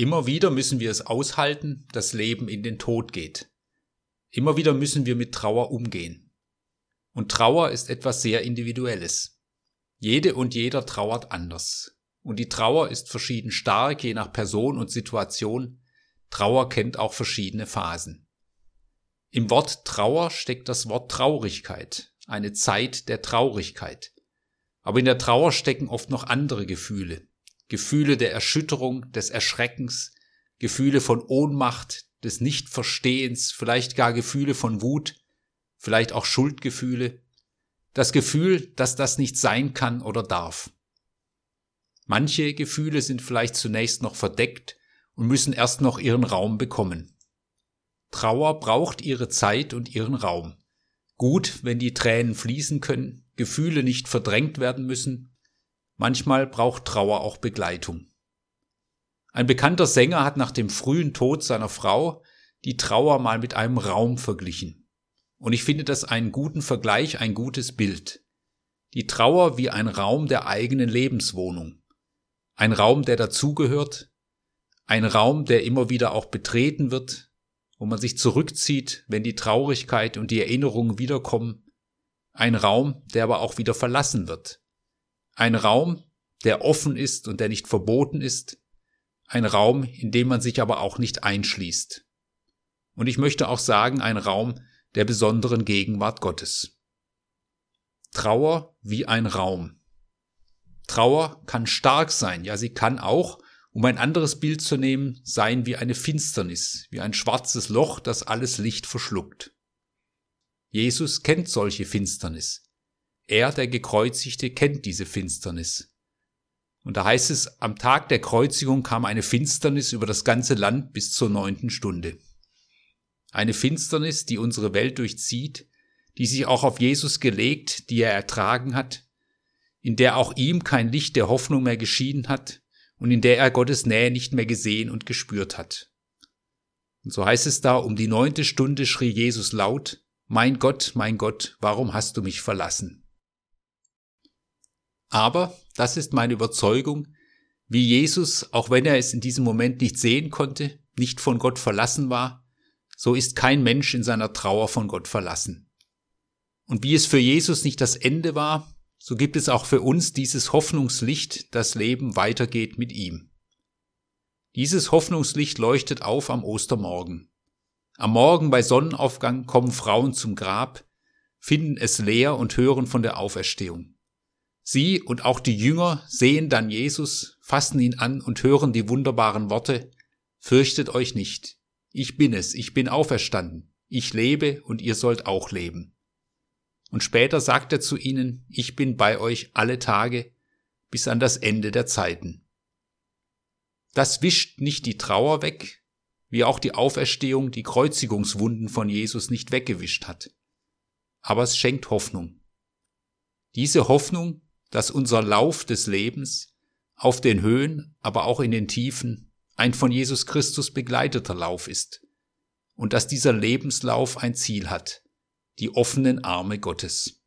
Immer wieder müssen wir es aushalten, dass Leben in den Tod geht. Immer wieder müssen wir mit Trauer umgehen. Und Trauer ist etwas sehr Individuelles. Jede und jeder trauert anders. Und die Trauer ist verschieden stark, je nach Person und Situation. Trauer kennt auch verschiedene Phasen. Im Wort Trauer steckt das Wort Traurigkeit, eine Zeit der Traurigkeit. Aber in der Trauer stecken oft noch andere Gefühle. Gefühle der Erschütterung, des Erschreckens, Gefühle von Ohnmacht, des Nichtverstehens, vielleicht gar Gefühle von Wut, vielleicht auch Schuldgefühle, das Gefühl, dass das nicht sein kann oder darf. Manche Gefühle sind vielleicht zunächst noch verdeckt und müssen erst noch ihren Raum bekommen. Trauer braucht ihre Zeit und ihren Raum. Gut, wenn die Tränen fließen können, Gefühle nicht verdrängt werden müssen. Manchmal braucht Trauer auch Begleitung. Ein bekannter Sänger hat nach dem frühen Tod seiner Frau die Trauer mal mit einem Raum verglichen. Und ich finde das einen guten Vergleich, ein gutes Bild. Die Trauer wie ein Raum der eigenen Lebenswohnung ein Raum, der dazugehört, ein Raum, der immer wieder auch betreten wird, wo man sich zurückzieht, wenn die Traurigkeit und die Erinnerungen wiederkommen, ein Raum, der aber auch wieder verlassen wird, ein Raum, der offen ist und der nicht verboten ist, ein Raum, in dem man sich aber auch nicht einschließt. Und ich möchte auch sagen, ein Raum der besonderen Gegenwart Gottes. Trauer wie ein Raum. Trauer kann stark sein, ja, sie kann auch, um ein anderes Bild zu nehmen, sein wie eine Finsternis, wie ein schwarzes Loch, das alles Licht verschluckt. Jesus kennt solche Finsternis. Er, der Gekreuzigte, kennt diese Finsternis. Und da heißt es, am Tag der Kreuzigung kam eine Finsternis über das ganze Land bis zur neunten Stunde. Eine Finsternis, die unsere Welt durchzieht, die sich auch auf Jesus gelegt, die er ertragen hat, in der auch ihm kein Licht der Hoffnung mehr geschieden hat und in der er Gottes Nähe nicht mehr gesehen und gespürt hat. Und so heißt es da, um die neunte Stunde schrie Jesus laut, Mein Gott, mein Gott, warum hast du mich verlassen? Aber, das ist meine Überzeugung, wie Jesus, auch wenn er es in diesem Moment nicht sehen konnte, nicht von Gott verlassen war, so ist kein Mensch in seiner Trauer von Gott verlassen. Und wie es für Jesus nicht das Ende war, so gibt es auch für uns dieses Hoffnungslicht, das Leben weitergeht mit ihm. Dieses Hoffnungslicht leuchtet auf am Ostermorgen. Am Morgen bei Sonnenaufgang kommen Frauen zum Grab, finden es leer und hören von der Auferstehung. Sie und auch die Jünger sehen dann Jesus, fassen ihn an und hören die wunderbaren Worte, Fürchtet euch nicht, ich bin es, ich bin auferstanden, ich lebe und ihr sollt auch leben. Und später sagt er zu ihnen, ich bin bei euch alle Tage bis an das Ende der Zeiten. Das wischt nicht die Trauer weg, wie auch die Auferstehung die Kreuzigungswunden von Jesus nicht weggewischt hat. Aber es schenkt Hoffnung. Diese Hoffnung, dass unser Lauf des Lebens auf den Höhen, aber auch in den Tiefen ein von Jesus Christus begleiteter Lauf ist und dass dieser Lebenslauf ein Ziel hat, die offenen Arme Gottes.